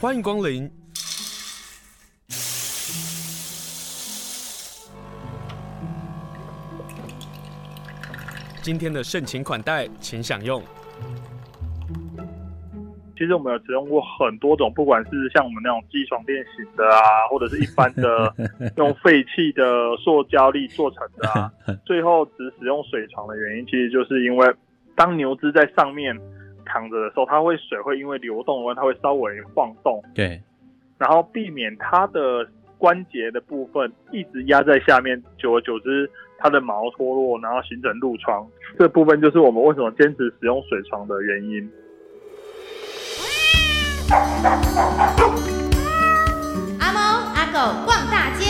欢迎光临。今天的盛情款待，请享用。其实我们有使用过很多种，不管是像我们那种机床变形的啊，或者是一般的 用废弃的塑胶粒做成的啊，最后只使用水床的原因，其实就是因为当牛只在上面躺着的时候，它会水会因为流动的话，它会稍微晃动，对，然后避免它的关节的部分一直压在下面，久而久之它的毛脱落，然后形成褥疮，这部分就是我们为什么坚持使用水床的原因。阿猫阿狗逛大街，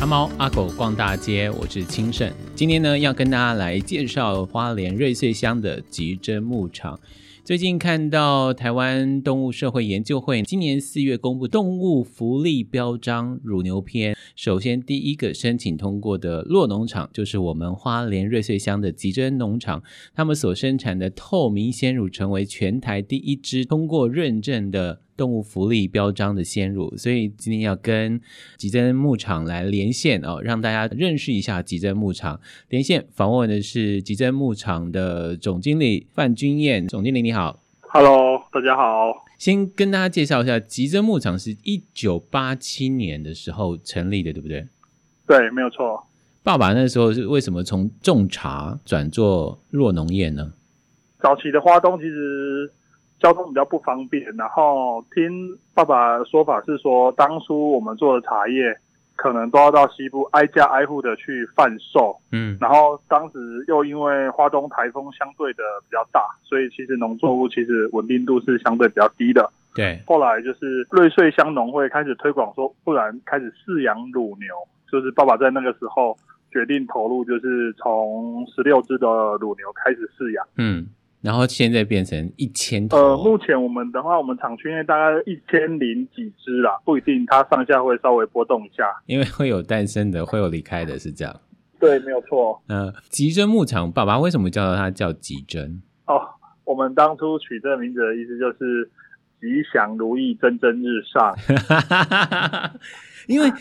阿猫阿狗逛大街，我是清盛。今天呢，要跟大家来介绍花莲瑞穗乡的吉珍牧场。最近看到台湾动物社会研究会今年四月公布动物福利标章乳牛篇，首先第一个申请通过的洛农场就是我们花莲瑞穗乡的吉珍农场，他们所生产的透明鲜乳成为全台第一支通过认证的。动物福利标章的鲜乳，所以今天要跟吉珍牧场来连线哦，让大家认识一下吉珍牧场。连线访问的是吉珍牧场的总经理范君燕，总经理你好，Hello，大家好。先跟大家介绍一下，吉珍牧场是一九八七年的时候成立的，对不对？对，没有错。爸爸那时候是为什么从种茶转做弱农业呢？早期的花东其实。交通比较不方便，然后听爸爸的说法是说，当初我们做的茶叶可能都要到西部挨家挨户的去贩售，嗯，然后当时又因为花东台风相对的比较大，所以其实农作物其实稳定度是相对比较低的。对，后来就是瑞穗乡农会开始推广说，不然开始饲养乳牛，就是爸爸在那个时候决定投入，就是从十六只的乳牛开始饲养，嗯。然后现在变成一千头。呃，目前我们的话，我们厂区内大概一千零几只啦，不一定，它上下会稍微波动一下。因为会有诞生的，会有离开的，是这样。对，没有错。嗯、呃，吉珍牧场，爸爸为什么叫它叫吉珍？哦，我们当初取这个名字的意思就是吉祥如意，蒸蒸日上。因为。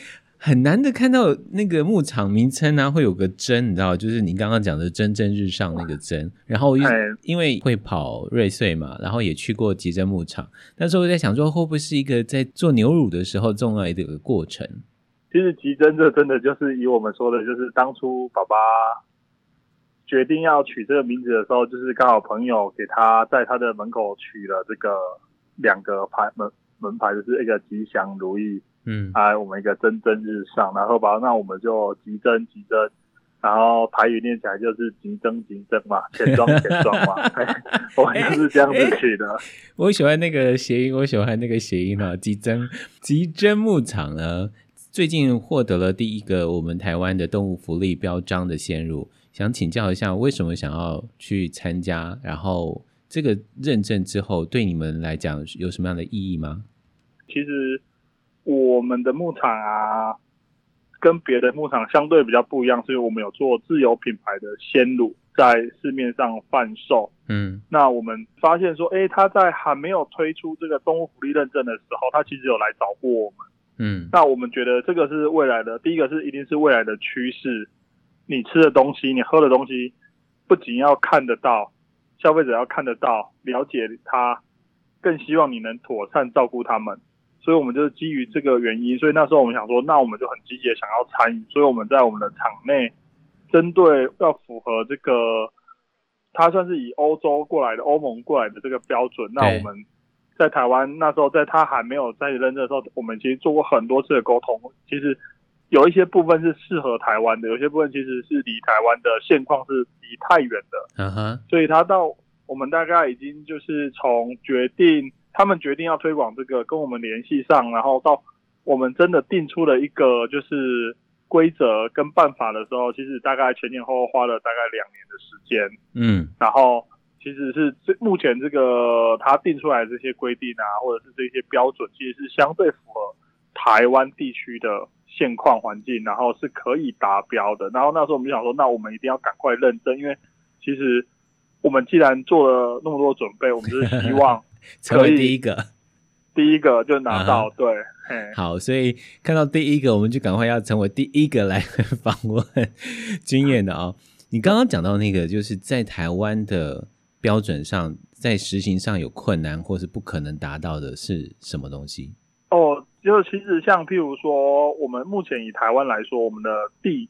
很难的看到那个牧场名称呢、啊，会有个珍，你知道，就是你刚刚讲的蒸蒸日上那个珍。然后因为会跑瑞穗嘛，然后也去过吉珍牧场。那时候我在想说，会不会是一个在做牛乳的时候重要的一个过程？其实吉珍这真的就是以我们说的，就是当初爸爸决定要取这个名字的时候，就是刚好朋友给他在他的门口取了这个两个牌门门牌，就是一个吉祥如意。嗯，哎，我们一个蒸蒸日上，然后吧那我们就急增急增，然后台语念起来就是急增急增嘛，钱庄钱庄嘛 我们就是这样子取的。我喜欢那个谐音，我喜欢那个谐音啊，吉珍吉珍牧场呢，最近获得了第一个我们台湾的动物福利标章的先入，想请教一下，为什么想要去参加？然后这个认证之后，对你们来讲有什么样的意义吗？其实。我们的牧场啊，跟别的牧场相对比较不一样，所以我们有做自有品牌的鲜乳在市面上贩售。嗯，那我们发现说，诶，他在还没有推出这个动物福利认证的时候，他其实有来找过我们。嗯，那我们觉得这个是未来的，第一个是一定是未来的趋势。你吃的东西，你喝的东西，不仅要看得到，消费者要看得到，了解他，更希望你能妥善照顾他们。所以，我们就是基于这个原因，所以那时候我们想说，那我们就很积极的想要参与。所以我们在我们的场内，针对要符合这个，它算是以欧洲过来的、欧盟过来的这个标准。那我们在台湾那时候，在他还没有在认证的时候，我们其实做过很多次的沟通。其实有一些部分是适合台湾的，有些部分其实是离台湾的现况是离太远的。嗯哼。所以他到我们大概已经就是从决定。他们决定要推广这个，跟我们联系上，然后到我们真的定出了一个就是规则跟办法的时候，其实大概前前后后花了大概两年的时间。嗯，然后其实是这目前这个他定出来的这些规定啊，或者是这些标准，其实是相对符合台湾地区的现况环境，然后是可以达标的。然后那时候我们就想说，那我们一定要赶快认证，因为其实我们既然做了那么多准备，我们就是希望。成为第一个，第一个就拿到，uh. 对，好，所以看到第一个，我们就赶快要成为第一个来 访问经验的啊、哦。你刚刚讲到那个，就是在台湾的标准上，在实行上有困难或是不可能达到的是什么东西？哦，就其实像譬如说，我们目前以台湾来说，我们的地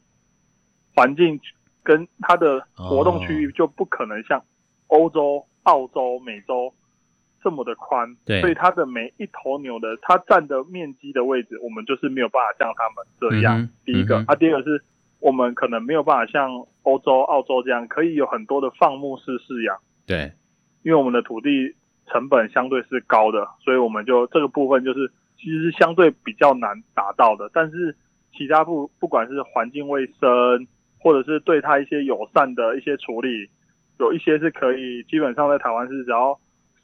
环境跟它的活动区域就不可能像欧洲、澳洲、美洲。这么的宽，对，所以它的每一头牛的它占的面积的位置，我们就是没有办法像他们这样。嗯、第一个、嗯，啊，第二个是我们可能没有办法像欧洲、澳洲这样，可以有很多的放牧式饲养。对，因为我们的土地成本相对是高的，所以我们就这个部分就是其实是相对比较难达到的。但是其他不不管是环境卫生，或者是对它一些友善的一些处理，有一些是可以基本上在台湾是只要。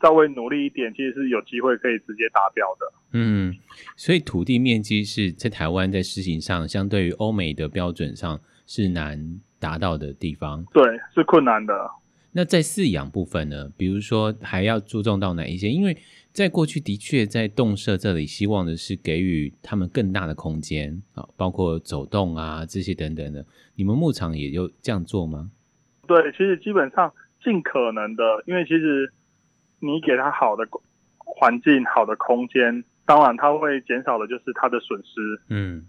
稍微努力一点，其实是有机会可以直接达标的。嗯，所以土地面积是在台湾在实行上，相对于欧美的标准上是难达到的地方。对，是困难的。那在饲养部分呢？比如说还要注重到哪一些？因为在过去的确在动舍这里，希望的是给予他们更大的空间啊，包括走动啊这些等等的。你们牧场也就这样做吗？对，其实基本上尽可能的，因为其实。你给他好的环境、好的空间，当然他会减少的就是他的损失。嗯，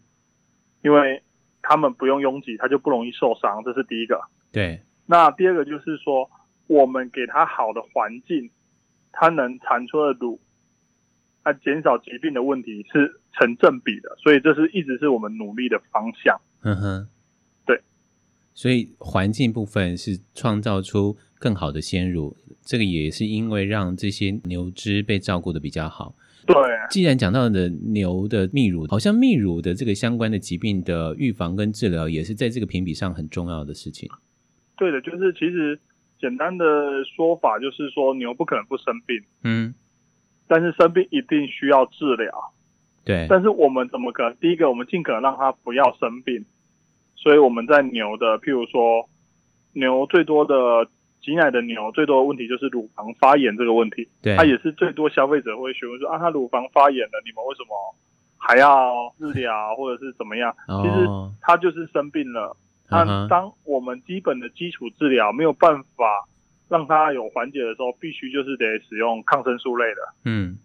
因为他们不用拥挤，他就不容易受伤，这是第一个。对。那第二个就是说，我们给他好的环境，他能产出的乳，他减少疾病的问题是成正比的，所以这是一直是我们努力的方向。嗯哼，对。所以环境部分是创造出更好的鲜乳。这个也是因为让这些牛只被照顾的比较好。对，既然讲到的牛的泌乳，好像泌乳的这个相关的疾病的预防跟治疗，也是在这个评比上很重要的事情。对的，就是其实简单的说法就是说，牛不可能不生病，嗯，但是生病一定需要治疗。对，但是我们怎么可能？第一个，我们尽可能让它不要生病，所以我们在牛的，譬如说牛最多的。挤奶的牛最多的问题就是乳房发炎这个问题，对，它也是最多消费者会询问说啊，它乳房发炎了，你们为什么还要治疗或者是怎么样？哦、其实它就是生病了。那、嗯、当我们基本的基础治疗没有办法让它有缓解的时候，必须就是得使用抗生素类的。嗯，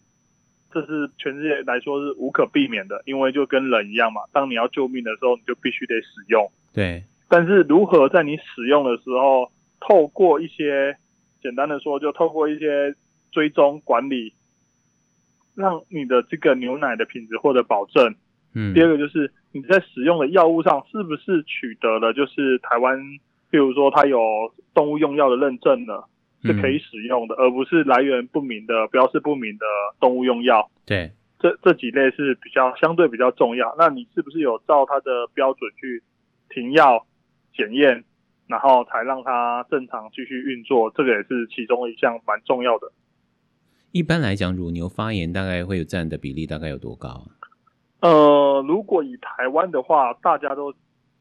这是全世界来说是无可避免的，因为就跟人一样嘛，当你要救命的时候，你就必须得使用。对，但是如何在你使用的时候，透过一些简单的说，就透过一些追踪管理，让你的这个牛奶的品质获得保证。嗯，第二个就是你在使用的药物上是不是取得了就是台湾，譬如说它有动物用药的认证了，是可以使用的，而不是来源不明的、标示不明的动物用药。对，这这几类是比较相对比较重要。那你是不是有照它的标准去停药检验？然后才让它正常继续运作，这个也是其中一项蛮重要的。一般来讲，乳牛发炎大概会有占的比例大概有多高啊？呃，如果以台湾的话，大家都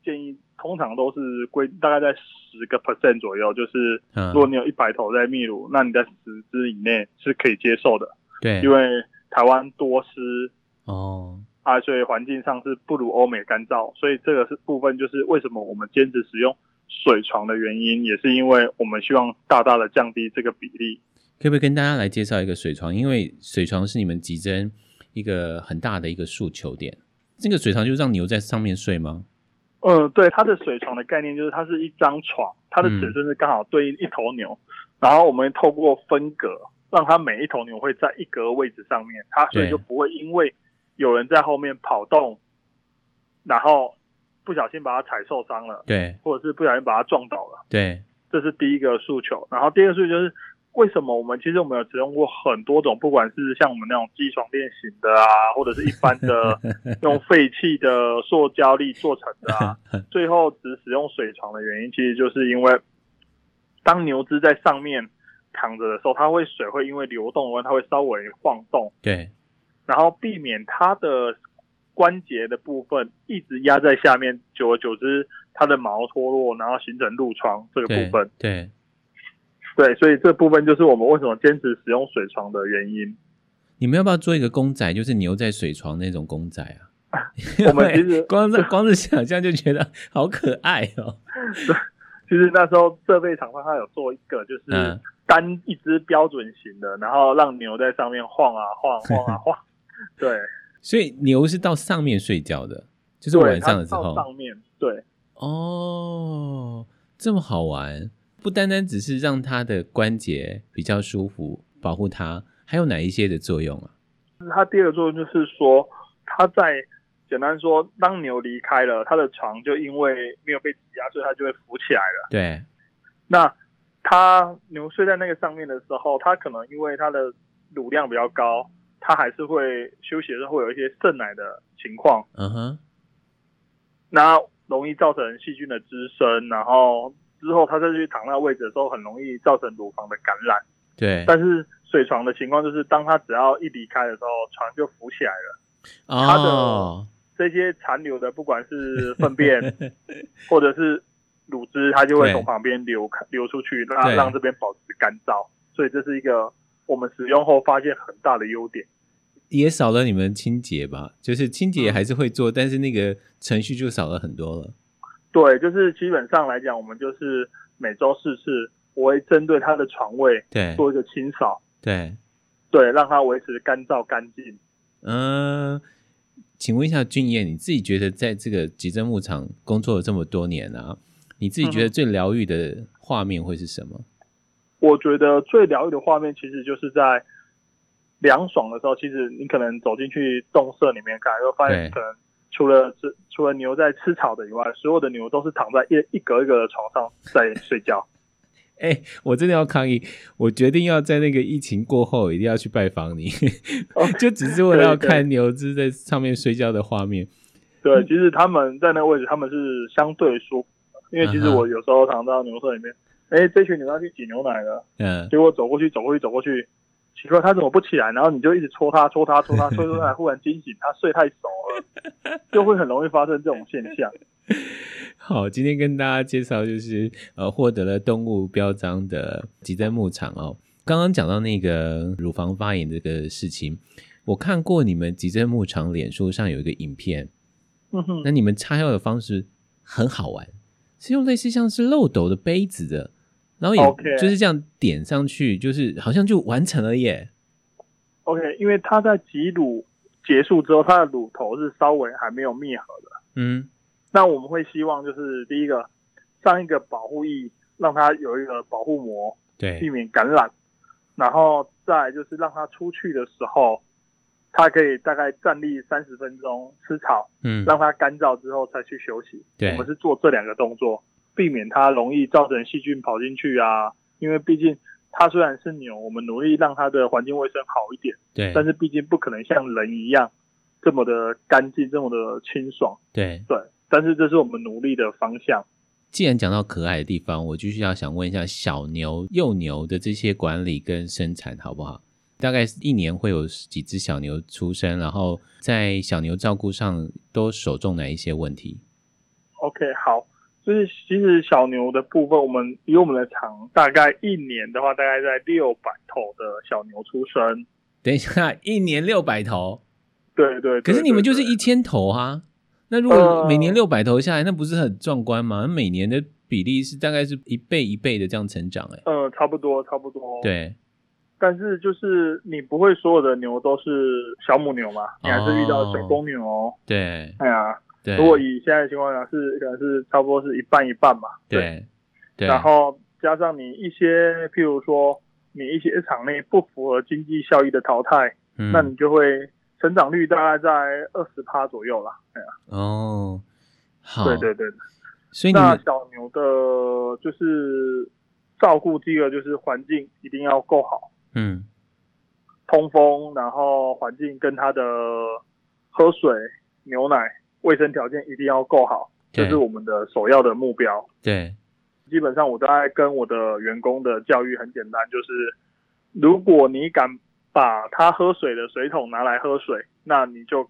建议通常都是归大概在十个 percent 左右，就是如果你有一百头在泌乳，嗯，那你在十只以内是可以接受的。对，因为台湾多湿哦，啊，所以环境上是不如欧美干燥，所以这个是部分就是为什么我们坚持使用。水床的原因也是因为我们希望大大的降低这个比例。可不可以跟大家来介绍一个水床？因为水床是你们集珍一个很大的一个诉求点。这个水床就是让牛在上面睡吗？嗯，对，它的水床的概念就是它是一张床，它的尺寸是刚好对应一头牛，嗯，然后我们透过分隔，让它每一头牛会在一格位置上面，它所以就不会因为有人在后面跑动，然后。不小心把它踩受伤了，对，或者是不小心把它撞倒了，对，这是第一个诉求。然后第二个诉求就是，为什么我们其实我们有使用过很多种，不管是像我们那种机床垫型的啊，或者是一般的 用废弃的塑胶粒做成的啊，最后只使用水床的原因，其实就是因为当牛只在上面躺着的时候，它会水会因为流动的话，它会稍微晃动，对，然后避免它的。关节的部分一直压在下面，久而久之，它的毛脱落，然后形成褥疮这个部分。对，对，对，所以这部分就是我们为什么坚持使用水床的原因。你们要不要做一个公仔，就是牛在水床那种公仔啊？我们其实 光是光是想象就觉得好可爱哦。对，其实那时候设备厂商他有做一个，就是单一只标准型的，然后让牛在上面晃啊晃，晃啊晃。对，所以牛是到上面睡觉的，就是晚上的时候。上面对。哦，这么好玩，不单单只是让它的关节比较舒服，保护它，还有哪一些的作用啊？它第二个作用就是说，它在。简单说，当牛离开了，它的床就因为没有被挤压，所以它就会浮起来了。对。那它牛睡在那个上面的时候，它可能因为它的乳量比较高，它还是会休息的时候会有一些渗奶的情况。嗯哼。那容易造成细菌的滋生，然后之后它再去躺那个位置的时候，很容易造成乳房的感染。对。但是水床的情况就是，当它只要一离开的时候，床就浮起来了。哦。它的这些残留的，不管是粪便 或者是乳汁，它就会从旁边流流出去，让让这边保持干燥。所以这是一个我们使用后发现很大的优点。也少了你们清洁吧？就是清洁还是会做，嗯，但是那个程序就少了很多了。对，就是基本上来讲，我们就是每周四次，我会针对它的床位对做一个清扫。对对，让它维持干燥干净。嗯。请问一下俊彦，你自己觉得在这个集珍牧场工作了这么多年啊，你自己觉得最疗愈的画面会是什么？我觉得最疗愈的画面其实就是在凉爽的时候，其实你可能走进去洞舍里面看，就发现可能除了这除了牛在吃草的以外，所有的牛都是躺在一一格一格的床上在睡觉。哎、欸，我真的要抗议！我决定要在那个疫情过后，一定要去拜访你，就只是为了要看牛只在上面睡觉的画面。对，对，其实他们在那个位置，他们是相对舒服的，因为其实我有时候躺到牛舍里面，哎、欸，这群牛要去挤牛奶了，嗯，结果走过去，走过去，走过去，奇怪，他怎么不起来？然后你就一直戳他，戳他，戳他，戳戳他，忽然惊醒，他睡太熟了，就会很容易发生这种现象。好，今天跟大家介绍就是呃获得了动物标章的吉珍牧场哦。刚刚讲到那个乳房发炎这个事情，我看过你们吉珍牧场脸书上有一个影片，嗯哼，那你们擦药的方式很好玩，是用类似像是漏斗的杯子的，然后也就是这样点上去，就是好像就完成了耶。OK，因为它在挤乳结束之后，它的乳头是稍微还没有密合的，嗯。那我们会希望就是第一个上一个保护翼，让它有一个保护膜，对，避免感染。然后再就是让它出去的时候，它可以大概站立三十分钟吃草，嗯，让它干燥之后再去休息。对，我们是做这两个动作，避免它容易造成细菌跑进去啊。因为毕竟它虽然是牛，我们努力让它的环境卫生好一点，对，但是毕竟不可能像人一样这么的干净，这么的清爽。对对。但是这是我们努力的方向。既然讲到可爱的地方，我继续要想问一下小牛、幼牛的这些管理跟生产好不好？大概一年会有几只小牛出生，然后在小牛照顾上都首重哪一些问题？OK，好，就是其实小牛的部分，我们以我们的场，大概一年的话，大概在六百头的小牛出生。等一下，一年六百头？对对。可是你们就是一千头啊。那如果每年六百头下来，呃，那不是很壮观吗？每年的比例是大概是一倍一倍的这样成长，欸，哎，呃，差不多，差不多。对，但是就是你不会所有的牛都是小母牛嘛，你还是遇到小公牛。哦。对，哎呀，对。如果以现在的情况下是可能是差不多是一半一半嘛。对，对。对。然后加上你一些，譬如说你一些场内不符合经济效益的淘汰，嗯，那你就会。成长率大概在二十趴左右啦，对啊。哦，好，对对对。所以那小牛的，就是照顾第一个就是环境一定要够好，嗯，通风，然后环境跟它的喝水、牛奶、卫生条件一定要够好，这是我们的首要的目标。对，基本上我都在跟我的员工的教育很简单，就是如果你敢。把他喝水的水桶拿来喝水，那你就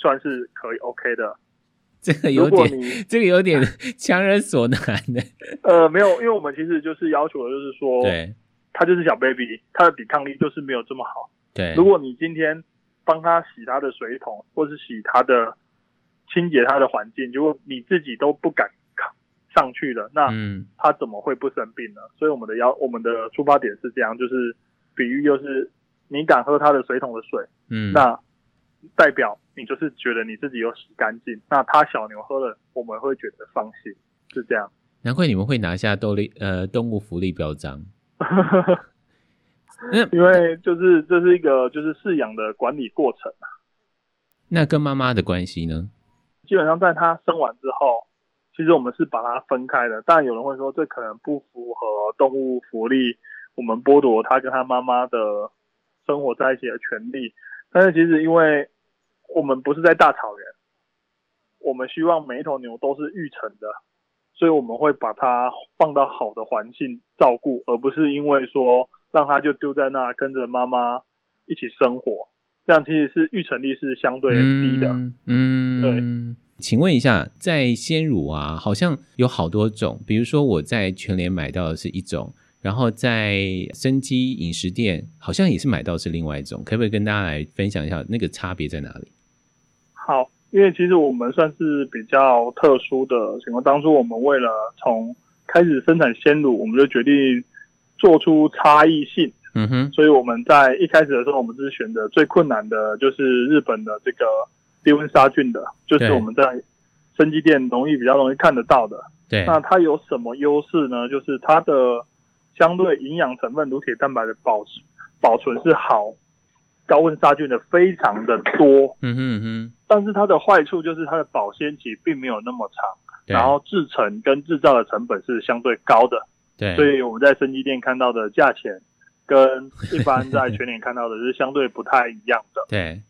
算是可以 OK 的。这个有点，这个有点强人所难的。呃，没有，因为我们其实就是要求的就是说，对，他就是小 baby，他的抵抗力就是没有这么好。对，如果你今天帮他洗他的水桶，或是洗他的清洁它的环境，如果你自己都不敢上去了，那它怎么会不生病呢？嗯、所以我们的要我们的出发点是这样，就是比喻就是你敢喝它的水桶的水，嗯，那代表你就是觉得你自己有洗干净，那它小牛喝了，我们会觉得放心，是这样。难怪你们会拿下动力呃动物福利标章，因为就是这是一个就是饲养的管理过程。那跟妈妈的关系呢？基本上在它生完之后，其实我们是把它分开的。但有人会说这可能不符合动物福利，我们剥夺它跟它妈妈的生活在一起的权利。但是其实因为我们不是在大草原，我们希望每一头牛都是育成的。所以我们会把它放到好的环境照顾，而不是因为说让它就丢在那跟着妈妈一起生活，这样其实是预成率是相对低的。嗯，嗯对。请问一下，在鲜乳啊，好像有好多种，比如说我在全联买到的是一种，然后在生机饮食店好像也是买到是另外一种，可不可以跟大家来分享一下那个差别在哪里？好。因为其实我们算是比较特殊的情况，当初我们为了从开始生产鲜乳，我们就决定做出差异性。嗯哼，所以我们在一开始的时候，我们是选的最困难的，就是日本的这个低温杀菌的，就是我们在生机店容易比较容易看得到的。对，那它有什么优势呢？就是它的相对营养成分，乳铁蛋白的保持保存是好。高温杀菌的非常的多，嗯哼嗯哼，但是它的坏处就是它的保鲜期并没有那么长，然后制成跟制造的成本是相对高的，对，所以我们在生机店看到的价钱跟一般在全年看到的是相对不太一样的，对。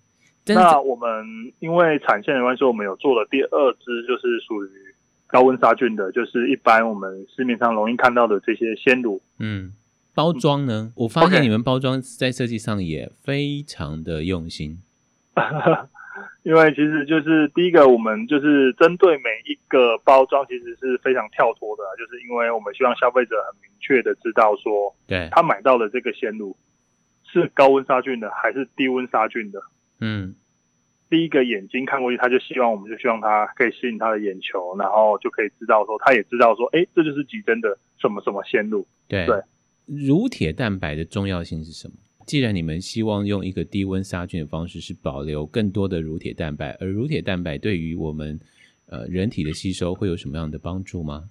那我们因为产线的关系，我们有做了第二支，就是属于高温杀菌的，就是一般我们市面上容易看到的这些鲜乳，嗯。包装呢？我发现你们包装在设计上也非常的用心。因为其实就是第一个，我们就是针对每一个包装，其实是非常跳脱的，就是因为我们希望消费者很明确的知道说，对，他买到的这个鲜乳是高温杀菌的还是低温杀菌的。嗯，第一个眼睛看过去，他就希望我们就希望他可以吸引他的眼球，然后就可以知道说，他也知道说，哎，这就是极真的什么什么鲜乳。对对。乳铁蛋白的重要性是什么？既然你们希望用一个低温杀菌的方式，是保留更多的乳铁蛋白，而乳铁蛋白对于我们呃人体的吸收会有什么样的帮助吗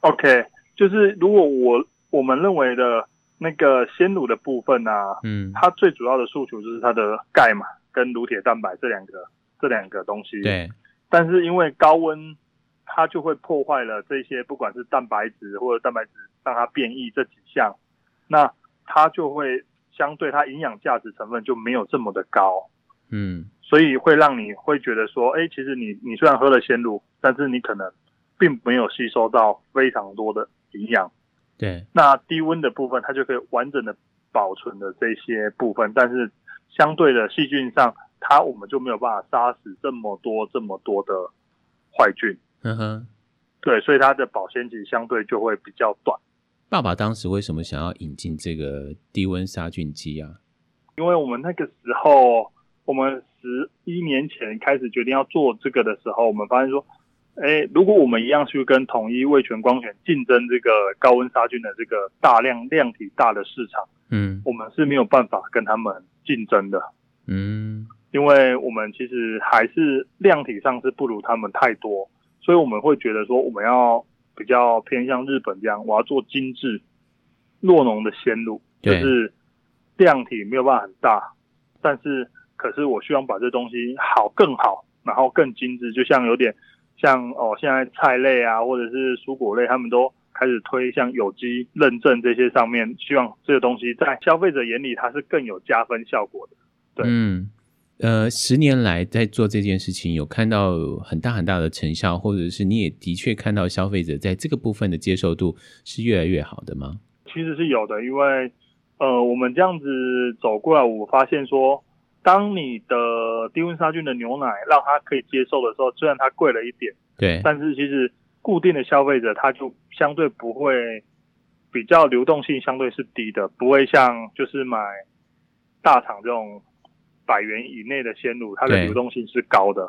？OK，就是如果我我们认为的那个鲜乳的部分呢、啊，嗯，它最主要的诉求就是它的钙嘛，跟乳铁蛋白这两个这两个东西。对，但是因为高温，它就会破坏了这些，不管是蛋白质或者蛋白质。让它变异这几项，那它就会相对它营养价值成分就没有这么的高，嗯，所以会让你会觉得说，哎，其实你你虽然喝了鲜乳，但是你可能并没有吸收到非常多的营养，对。那低温的部分，它就可以完整的保存的这些部分，但是相对的细菌上，它我们就没有办法杀死这么多这么多的坏菌，嗯哼，对，所以它的保鲜期相对就会比较短。爸爸当时为什么想要引进这个低温杀菌机啊？因为我们那个时候，我们十一年前开始决定要做这个的时候，我们发现说，哎，如果我们一样去跟统一、味全、光泉竞争这个高温杀菌的这个大量量体大的市场，嗯，我们是没有办法跟他们竞争的，嗯，因为我们其实还是量体上是不如他们太多，所以我们会觉得说，我们要。比较偏向日本这样，我要做精致酪农的鲜乳，就是量体没有办法很大，但是可是我希望把这东西好更好，然后更精致，就像有点像哦，现在菜类啊或者是蔬果类，他们都开始推像有机认证这些上面，希望这个东西在消费者眼里它是更有加分效果的，对。嗯呃，十年来在做这件事情，有看到很大很大的成效，或者是你也的确看到消费者在这个部分的接受度是越来越好的吗？其实是有的，因为呃，我们这样子走过来，我发现说，当你的低温杀菌的牛奶让它可以接受的时候，虽然它贵了一点，对，但是其实固定的消费者他就相对不会比较流动性相对是低的，不会像就是买。大厂这种百元以内的鲜乳，它的流动性是高的。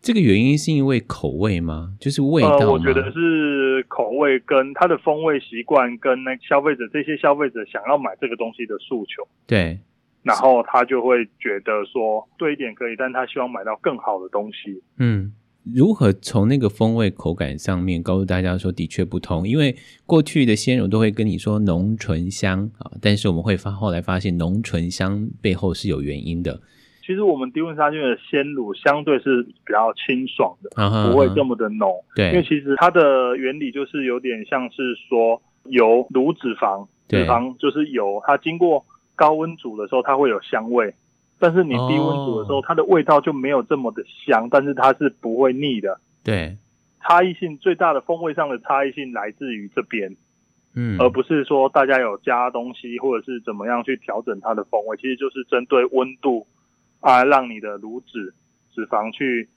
这个原因是因为口味吗？就是味道我觉得是口味跟它的风味习惯，跟那消费者这些消费者想要买这个东西的诉求。对，然后他就会觉得说，对一点可以，但他希望买到更好的东西。嗯。如何从那个风味口感上面告诉大家说的确不同？因为过去的鲜乳都会跟你说浓醇香啊，但是我们会发后来发现浓醇香背后是有原因的。其实我们低温杀菌的鲜乳相对是比较清爽的，不会这么的浓。对，因为其实它的原理就是有点像是说油乳脂肪，脂肪就是油，它经过高温煮的时候，它会有香味。但是你低温煮的时候，哦、它的味道就没有这么的香，但是它是不会腻的。对，差异性最大的风味上的差异性来自于这边，嗯，而不是说大家有加东西或者是怎么样去调整它的风味，其实就是针对温度啊，让你的炉子脂肪去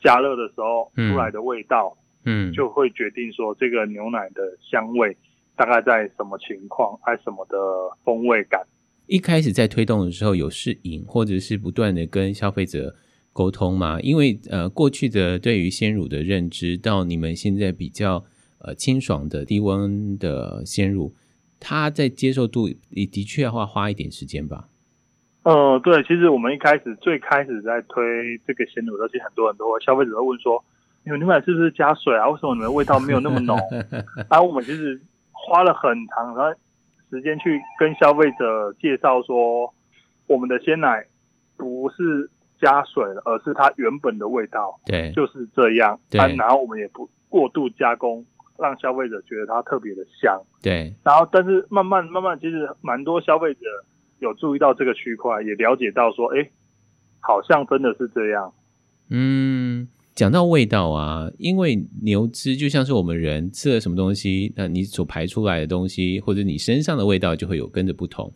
加热的时候出来的味道，嗯，就会决定说这个牛奶的香味大概在什么情况，还什么的风味感。一开始在推动的时候有试饮，或者是不断的跟消费者沟通吗？因为呃，过去的对于鲜乳的认知，到你们现在比较呃清爽的低温的鲜乳，它在接受度也的确要花花一点时间吧？呃，对，其实我们一开始最开始在推这个鲜乳的时候，其实很多很多消费者会问说：“你们牛奶是不是加水啊？为什么你们的味道没有那么浓？”然 后我们其实花了很长，然后。时间去跟消费者介绍说，我们的鲜奶不是加水了，而是它原本的味道，对，就是这样。对，然后我们也不过度加工，让消费者觉得它特别的香。对，然后但是慢慢慢慢，其实蛮多消费者有注意到这个区块，也了解到说，哎，好像真的是这样。嗯。讲到味道啊，因为牛脂就像是我们人吃了什么东西，那你所排出来的东西，或者你身上的味道就会有跟着不同。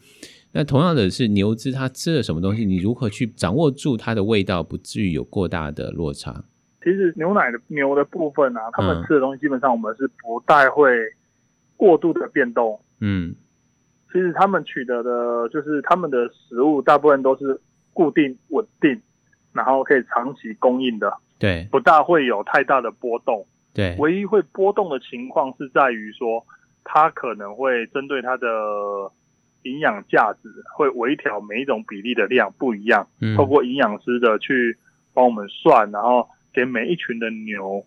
那同样的是牛脂，它吃了什么东西，你如何去掌握住它的味道，不至于有过大的落差？其实牛奶的牛的部分啊，他们吃的东西基本上我们是不太会过度的变动。嗯，其实他们取得的就是他们的食物大部分都是固定稳定，然后可以长期供应的。对，不大会有太大的波动。对，唯一会波动的情况是在于说，它可能会针对它的营养价值，会微调每一种比例的量不一样。嗯，透过营养师的去帮我们算，然后给每一群的牛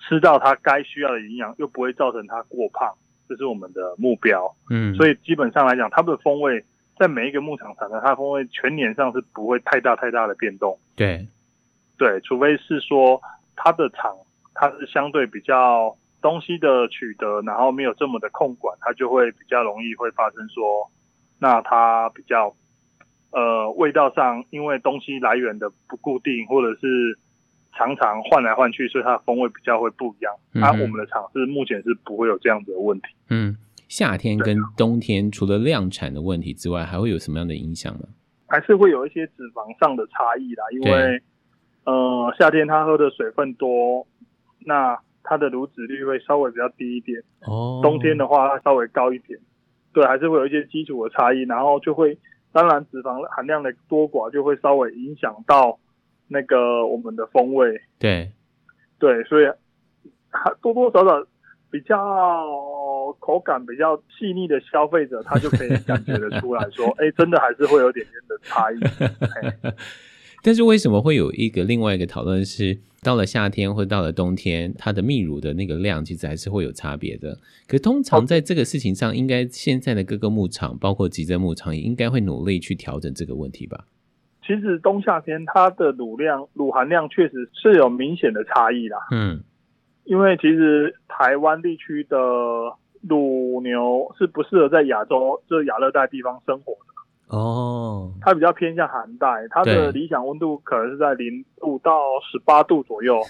吃到它该需要的营养，又不会造成它过胖，这是我们的目标。嗯，所以基本上来讲，它们的风味在每一个牧场产生，它的风味全年上是不会太大太大的变动。对。对，除非是说它的厂它是相对比较东西的取得，然后没有这么的控管，它就会比较容易会发生说，那它比较呃味道上，因为东西来源的不固定，或者是常常换来换去，所以它的风味比较会不一样。那、嗯啊、我们的厂是目前是不会有这样子的问题。嗯，夏天跟冬天除了量产的问题之外，还会有什么样的影响呢？还是会有一些脂肪上的差异啦，因为。呃，夏天它喝的水分多，那它的乳脂率会稍微比较低一点。哦，冬天的话它稍微高一点。对，还是会有一些基础的差异，然后就会，当然脂肪含量的多寡就会稍微影响到那个我们的风味。对，对，所以多多少少比较口感比较细腻的消费者，他就可以感觉得出来说，哎，真的还是会有点点的差异。但是为什么会有一个另外一个讨论是，到了夏天或到了冬天，它的泌乳的那个量其实还是会有差别的。可通常在这个事情上，应该现在的各个牧场，包括集珍牧场，也应该会努力去调整这个问题吧？其实冬夏天它的乳量、乳含量确实是有明显的差异啦。嗯，因为其实台湾地区的乳牛是不适合在亚洲就是亚热带地方生活的。哦，它比较偏向寒带，它的理想温度可能是在零度到十八度左右。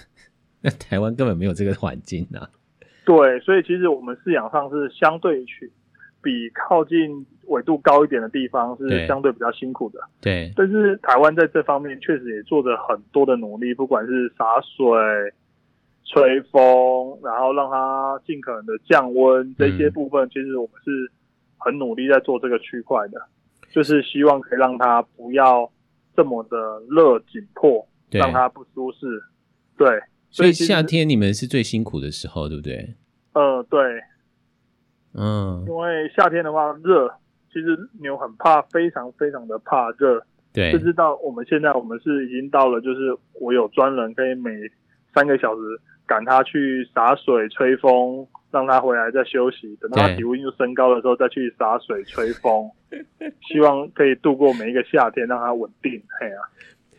那 台湾根本没有这个环境啊。对，所以其实我们饲养上是相对去比靠近纬度高一点的地方是相对比较辛苦的。对，但是台湾在这方面确实也做着很多的努力，不管是洒水、吹风，然后让它尽可能的降温，这些部分其实我们是很努力在做这个区块的。就是希望可以让它不要这么的热紧迫，让它不舒适。对，所以夏天你们是最辛苦的时候，对不对？呃，对，嗯因，为夏天的话热，其实牛很怕，非常非常的怕热。对就，知道我们现在我们是已经到了，就是我有专人可以每三个小时赶它去洒水、吹风，让它回来再休息。等到它体温又升高的时候，再去洒水、吹风，希望可以度过每一个夏天，让它稳定。嘿啊，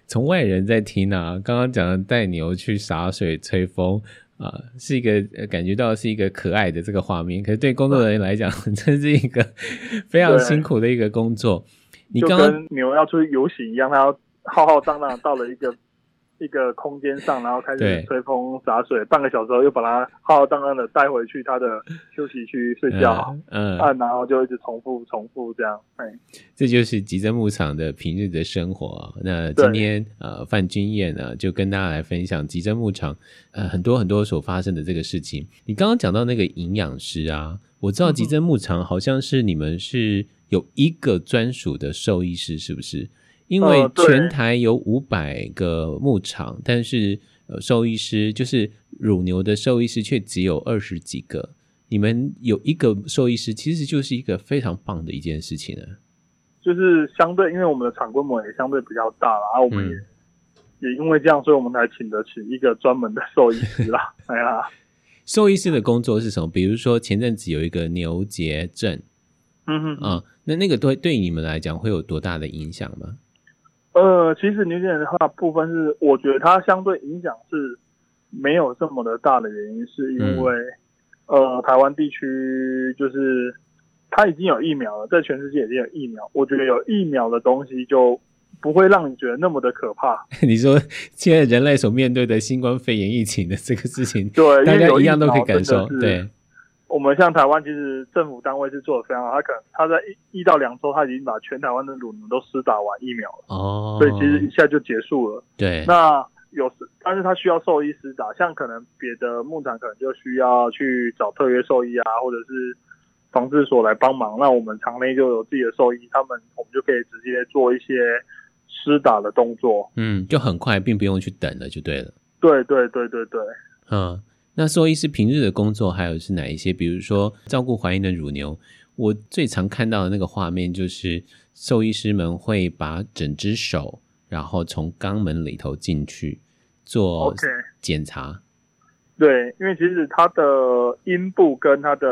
从外人在听啊，刚刚讲的带牛去洒水、吹风啊、呃，是一个、呃、感觉到是一个可爱的这个画面。可是对工作人员来讲，这是一个非常辛苦的一个工作。你刚牛要出去游行一样，它要浩浩荡荡到了一个一个空间上，然后开始吹风洒水，半个小时后又把它浩浩荡荡的带回去它的休息区睡觉，嗯，嗯，然后就一直重复重复这样，哎，这就是吉珍牧场的平日的生活啊。那今天呃范君燕呢就跟大家来分享吉珍牧场呃很多很多所发生的这个事情。你刚刚讲到那个营养师啊，我知道吉珍牧场好像是你们是。有一个专属的兽医师，是不是？因为全台有五百个牧场，呃、但是呃，兽医师就是乳牛的兽医师却只有二十几个。你们有一个兽医师，其实就是一个非常棒的一件事情呢。就是相对，因为我们的场规模也相对比较大了，然后我们也、嗯、也因为这样，所以我们才请得起一个专门的兽医师啦。哎呀，兽医师的工作是什么？比如说前阵子有一个牛结症。嗯哼啊、嗯，那那个对对你们来讲会有多大的影响吗？呃，其实牛结的话部分是，我觉得它相对影响是没有这么的大的原因，是因为、嗯、呃，台湾地区就是它已经有疫苗了，在全世界已经有疫苗，我觉得有疫苗的东西就不会让你觉得那么的可怕。你说现在人类所面对的新冠肺炎疫情的这个事情，对，大家一样都可以感受，对。我们像台湾，其实政府单位是做的非常好，他可能他在一一到两周，他已经把全台湾的乳牛都施打完疫苗了，哦，所以其实一下就结束了。对，那有时，但是他需要兽医施打，像可能别的牧场可能就需要去找特约兽医啊，或者是防治所来帮忙。那我们场内就有自己的兽医，他们我们就可以直接做一些施打的动作。嗯，就很快，并不用去等了，就对了。对对对对对，嗯。那兽医师平日的工作还有是哪一些？比如说照顾怀孕的乳牛，我最常看到的那个画面就是兽医师们会把整只手，然后从肛门里头进去做检查。Okay. 对，因为其实它的阴部跟它的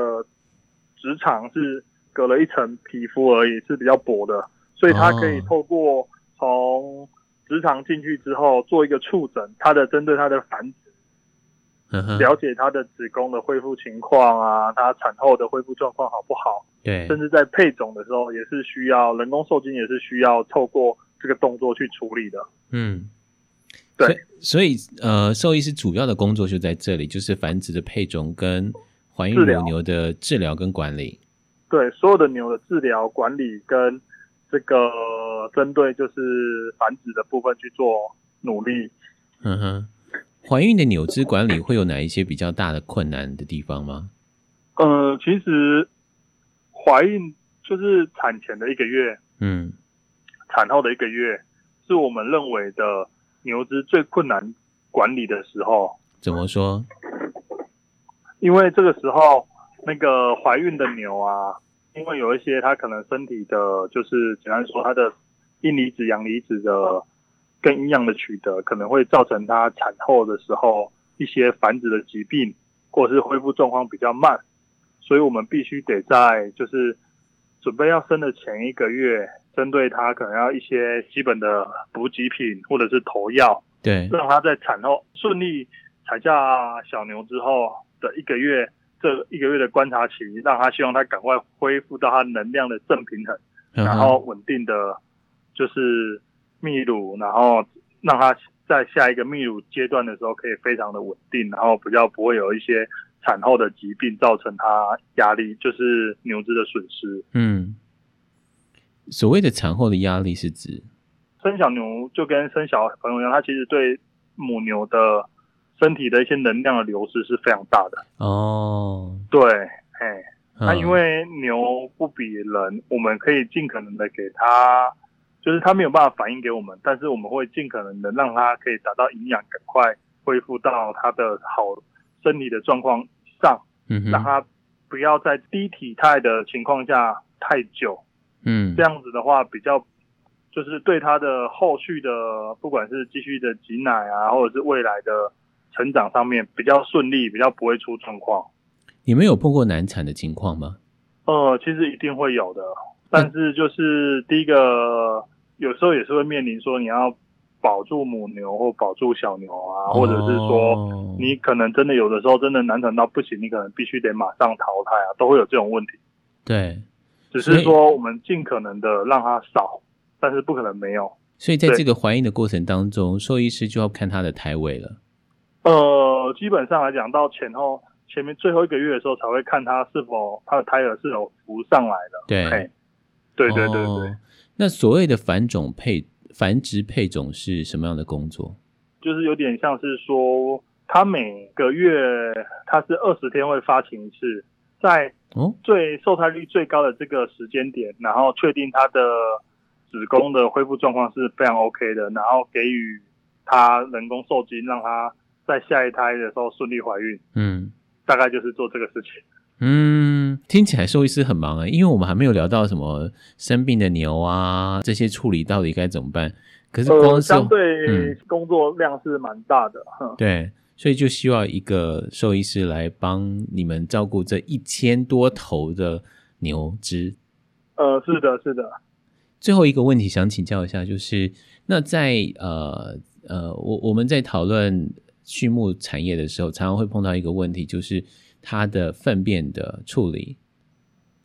直肠是隔了一层皮肤而已，是比较薄的，所以它可以透过从直肠进去之后做一个触诊，它的针对它的繁殖。了解他的子宫的恢复情况啊，他产后的恢复状况好不好？对，甚至在配种的时候也是需要人工受精，也是需要透过这个动作去处理的。嗯，对，所以，所以呃，兽医师主要的工作就在这里，就是繁殖的配种跟怀孕母牛的治疗跟管理。对，所有的牛的治疗管理跟这个针对就是繁殖的部分去做努力。嗯哼。怀孕的牛只管理会有哪一些比较大的困难的地方吗？呃，其实怀孕就是产前的一个月，嗯，产后的一个月，是我们认为的牛只最困难管理的时候。怎么说？因为这个时候，那个怀孕的牛啊，因为有一些它可能身体的，就是简单说，它的阴离子、阳离子的。跟营养的取得可能会造成它产后的时候一些繁殖的疾病，或者是恢复状况比较慢，所以我们必须得在就是准备要生的前一个月，针对它可能要一些基本的补给品或者是投药，对，让它在产后顺利产下小牛之后的一个月，这一个月的观察期，让它希望它赶快恢复到它能量的正平衡，然后稳定的就是。泌乳，然后让它在下一个泌乳阶段的时候可以非常的稳定，然后比较不会有一些产后的疾病造成它压力，就是牛只的损失。嗯，所谓的产后的压力是指生小牛就跟生小朋友一样，它其实对母牛的身体的一些能量的流失是非常大的。哦，对，哎，那、嗯、因为牛不比人，我们可以尽可能的给它，就是它没有办法反映给我们，但是我们会尽可能的让它可以达到营养，赶快恢复到它的好身体的状况上，嗯，让它不要在低体态的情况下太久，嗯，这样子的话比较，就是对它的后续的不管是继续的挤奶啊，或者是未来的成长上面比较顺利，比较不会出状况。你们有碰过难产的情况吗？呃，其实一定会有的，但是就是第一个，有时候也是会面临说你要保住母牛或保住小牛啊，或者是说你可能真的有的时候真的难产到不行，你可能必须得马上淘汰啊，都会有这种问题。对，只是说我们尽可能的让它少，但是不可能没有。所以在这个怀孕的过程当中，兽医师就要看它的胎位了。呃，基本上来讲，到前后。前面最后一个月的时候才会看它是否它的胎儿是否浮上来的。对，对对对对，哦。那所谓的繁种配繁殖配种是什么样的工作？就是有点像是说，它每个月它是二十天会发情一次，在最受胎率最高的这个时间点，然后确定它的子宫的恢复状况是非常 OK 的，然后给予它人工受精，让它在下一胎的时候顺利怀孕。嗯。大概就是做这个事情。嗯，听起来兽医师很忙啊，因为我们还没有聊到什么生病的牛啊，这些处理到底该怎么办？可是光是、呃、相对工作量是蛮大的。嗯、对，所以就需要一个兽医师来帮你们照顾这一千多头的牛只。呃，是的，是的。最后一个问题想请教一下，就是那在呃呃，我我们在讨论。畜牧产业的时候，常常会碰到一个问题，就是它的粪便的处理。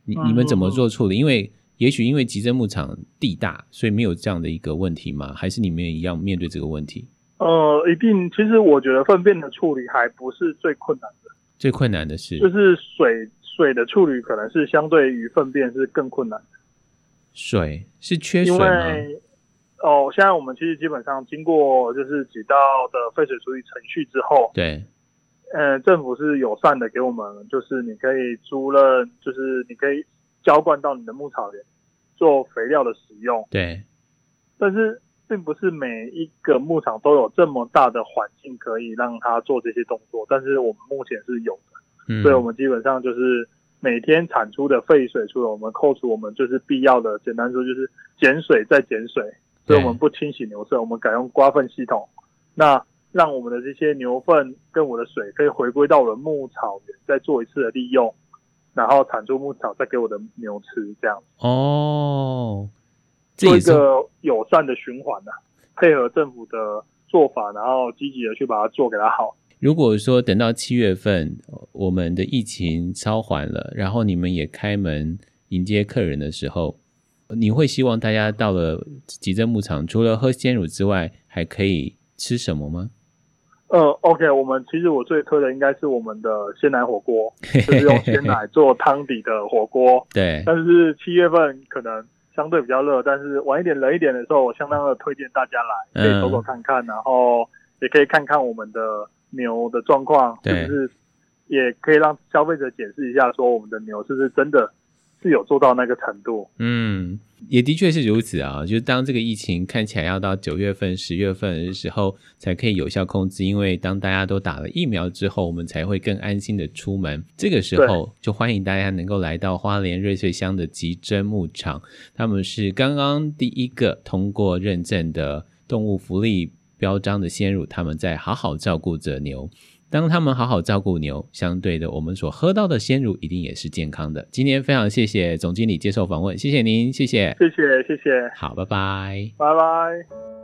你你们怎么做处理？因为也许因为集珍牧场地大，所以没有这样的一个问题吗？还是你们也一样面对这个问题？呃，一定。其实我觉得粪便的处理还不是最困难的。最困难的是，就是水水的处理可能是相对于粪便是更困难的。水是缺水吗？哦，现在我们其实基本上经过就是几道的废水处理程序之后，对，呃，政府是友善的给我们，就是你可以租了，就是你可以浇灌到你的牧草园做肥料的使用，对。但是并不是每一个牧场都有这么大的环境可以让它做这些动作，但是我们目前是有的，嗯，所以我们基本上就是每天产出的废水，除了我们扣除我们就是必要的，简单说就是减水再减水。所以我们不清洗牛舍，我们改用刮粪系统，那让我们的这些牛粪跟我的水可以回归到我的牧草园，再做一次的利用，然后产出牧草再给我的牛吃，这样哦，做一个友善的循环啊，配合政府的做法，然后积极的去把它做给它好。如果说等到七月份，我们的疫情稍缓了，然后你们也开门迎接客人的时候。你会希望大家到了集珍牧场，除了喝鲜乳之外，还可以吃什么吗？呃，OK，我们其实我最推的应该是我们的鲜奶火锅，就是用鲜奶做汤底的火锅。对。但是七月份可能相对比较热，但是晚一点冷一点的时候，我相当的推荐大家来，可以走走看看，嗯，然后也可以看看我们的牛的状况，是不是也可以让消费者解释一下，说我们的牛是不是真的。是有做到那个程度，嗯，也的确是如此啊。就是当这个疫情看起来要到九月份、十月份的时候才可以有效控制，因为当大家都打了疫苗之后，我们才会更安心的出门。这个时候就欢迎大家能够来到花莲瑞穗乡的集珍牧场，他们是刚刚第一个通过认证的动物福利标章的鲜乳，他们在好好照顾着牛。当他们好好照顾牛，相对的，我们所喝到的鲜乳一定也是健康的。今天非常谢谢总经理接受访问，谢谢您，谢谢，谢谢，谢谢。好，拜拜，拜拜。